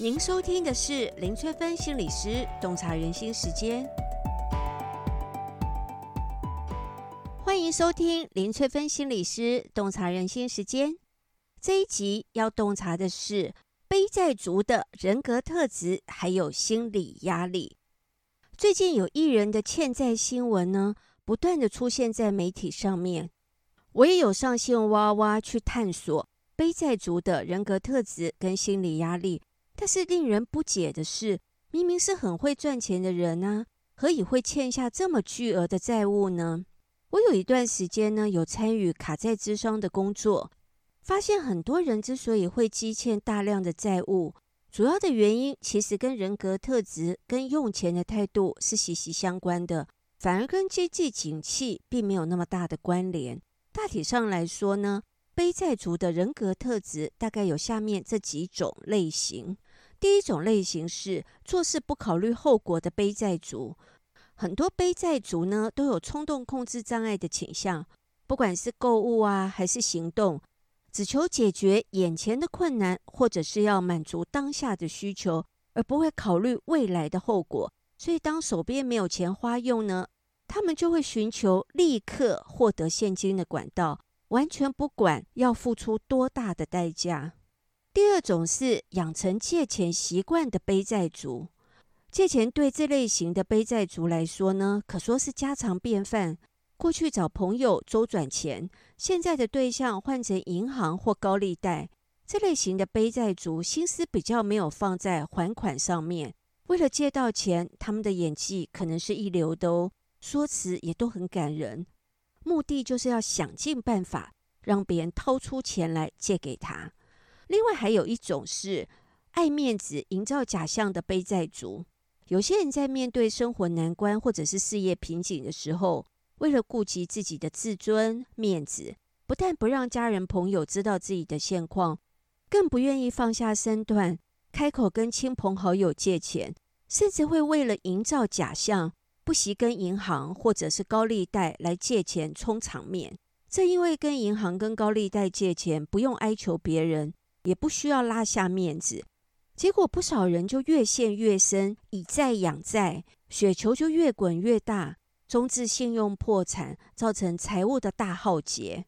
您收听的是林翠芬心理师洞察人心时间，欢迎收听林翠芬心理师洞察人心时间。这一集要洞察的是背债族的人格特质，还有心理压力。最近有艺人的欠债新闻呢，不断的出现在媒体上面。我也有上线挖挖去探索背债族的人格特质跟心理压力。但是令人不解的是，明明是很会赚钱的人呢，何以会欠下这么巨额的债务呢？我有一段时间呢，有参与卡债之商的工作，发现很多人之所以会积欠大量的债务，主要的原因其实跟人格特质跟用钱的态度是息息相关的，反而跟经济景气并没有那么大的关联。大体上来说呢，背债族的人格特质大概有下面这几种类型。第一种类型是做事不考虑后果的背债族，很多背债族呢都有冲动控制障碍的倾向，不管是购物啊还是行动，只求解决眼前的困难，或者是要满足当下的需求，而不会考虑未来的后果。所以当手边没有钱花用呢，他们就会寻求立刻获得现金的管道，完全不管要付出多大的代价。第二种是养成借钱习惯的背债族，借钱对这类型的背债族来说呢，可说是家常便饭。过去找朋友周转钱，现在的对象换成银行或高利贷。这类型的背债族心思比较没有放在还款上面，为了借到钱，他们的演技可能是一流的哦，说辞也都很感人，目的就是要想尽办法让别人掏出钱来借给他。另外还有一种是爱面子、营造假象的背债族。有些人在面对生活难关或者是事业瓶颈的时候，为了顾及自己的自尊、面子，不但不让家人朋友知道自己的现况，更不愿意放下身段，开口跟亲朋好友借钱，甚至会为了营造假象，不惜跟银行或者是高利贷来借钱充场面。正因为跟银行跟高利贷借钱，不用哀求别人。也不需要拉下面子，结果不少人就越陷越深，以债养债，雪球就越滚越大，终致信用破产，造成财务的大浩劫。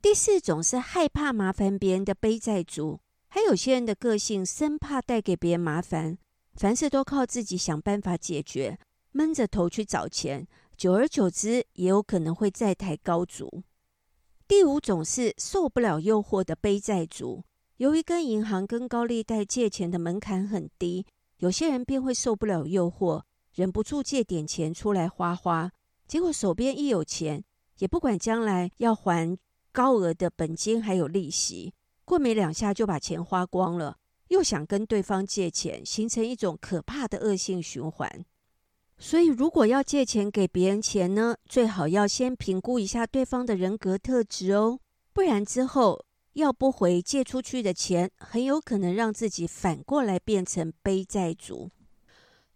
第四种是害怕麻烦别人的背债族，还有些人的个性生怕带给别人麻烦，凡事都靠自己想办法解决，闷着头去找钱，久而久之也有可能会债台高筑。第五种是受不了诱惑的背债族。由于跟银行、跟高利贷借钱的门槛很低，有些人便会受不了诱惑，忍不住借点钱出来花花。结果手边一有钱，也不管将来要还高额的本金还有利息，过没两下就把钱花光了，又想跟对方借钱，形成一种可怕的恶性循环。所以，如果要借钱给别人钱呢，最好要先评估一下对方的人格特质哦，不然之后。要不回借出去的钱，很有可能让自己反过来变成背债族。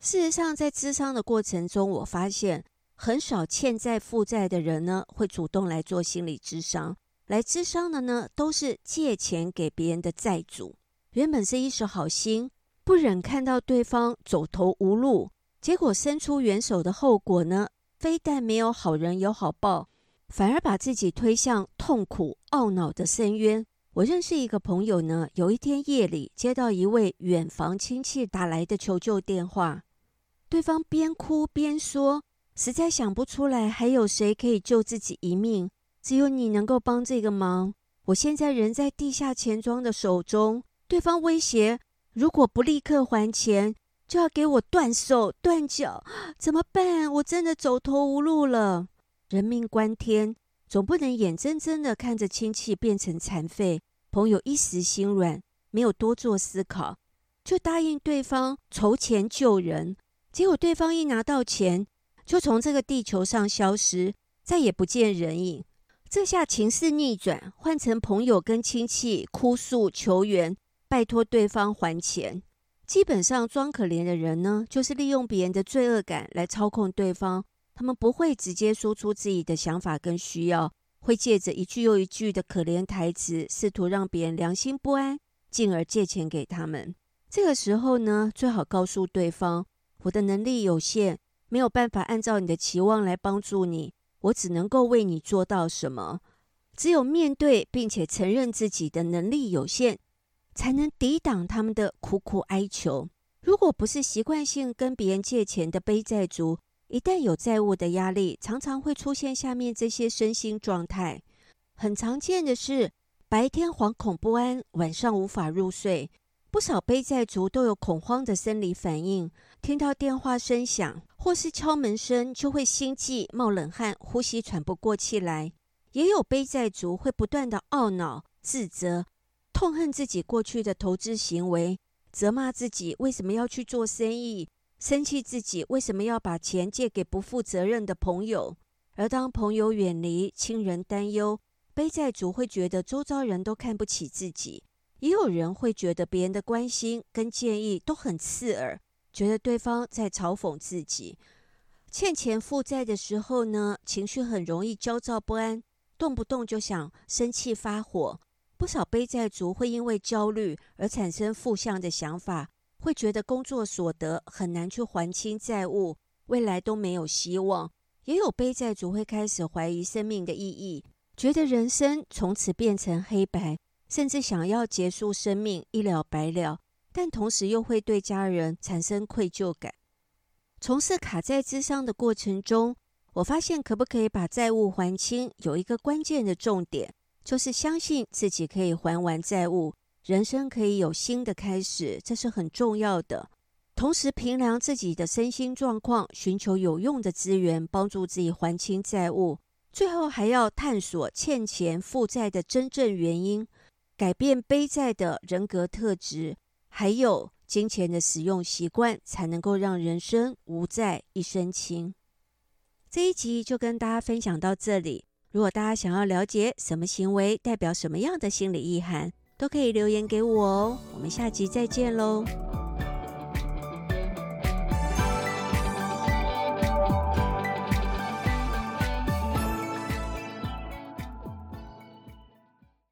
事实上，在咨商的过程中，我发现很少欠债负债的人呢，会主动来做心理咨商。来咨商的呢，都是借钱给别人的债主。原本是一时好心，不忍看到对方走投无路，结果伸出援手的后果呢，非但没有好人有好报。反而把自己推向痛苦懊恼的深渊。我认识一个朋友呢，有一天夜里接到一位远房亲戚打来的求救电话，对方边哭边说：“实在想不出来还有谁可以救自己一命，只有你能够帮这个忙。我现在人在地下钱庄的手中，对方威胁，如果不立刻还钱，就要给我断手断脚，怎么办？我真的走投无路了。”人命关天，总不能眼睁睁的看着亲戚变成残废。朋友一时心软，没有多做思考，就答应对方筹钱救人。结果对方一拿到钱，就从这个地球上消失，再也不见人影。这下情势逆转，换成朋友跟亲戚哭诉求援，拜托对方还钱。基本上装可怜的人呢，就是利用别人的罪恶感来操控对方。他们不会直接说出自己的想法跟需要，会借着一句又一句的可怜台词，试图让别人良心不安，进而借钱给他们。这个时候呢，最好告诉对方，我的能力有限，没有办法按照你的期望来帮助你，我只能够为你做到什么。只有面对并且承认自己的能力有限，才能抵挡他们的苦苦哀求。如果不是习惯性跟别人借钱的背债族，一旦有债务的压力，常常会出现下面这些身心状态。很常见的是，白天惶恐不安，晚上无法入睡。不少背债族都有恐慌的生理反应，听到电话声响或是敲门声，就会心悸、冒冷汗、呼吸喘不过气来。也有背债族会不断的懊恼、自责、痛恨自己过去的投资行为，责骂自己为什么要去做生意，生气自己为什么要把钱借给不负责任的朋友。而当朋友远离、亲人担忧，背债族会觉得周遭人都看不起自己。也有人会觉得别人的关心跟建议都很刺耳，觉得对方在嘲讽自己。欠钱负债的时候呢，情绪很容易焦躁不安，动不动就想生气发火。不少背债族会因为焦虑而产生负向的想法，会觉得工作所得很难去还清债务，未来都没有希望。也有背债族会开始怀疑生命的意义，觉得人生从此变成黑白。甚至想要结束生命，一了百了，但同时又会对家人产生愧疚感。从事卡债之商的过程中，我发现可不可以把债务还清，有一个关键的重点，就是相信自己可以还完债务，人生可以有新的开始，这是很重要的。同时评量自己的身心状况，寻求有用的资源，帮助自己还清债务。最后还要探索欠钱负债的真正原因。改变背债的人格特质，还有金钱的使用习惯，才能够让人生无债一身轻。这一集就跟大家分享到这里。如果大家想要了解什么行为代表什么样的心理意涵，都可以留言给我哦。我们下集再见喽。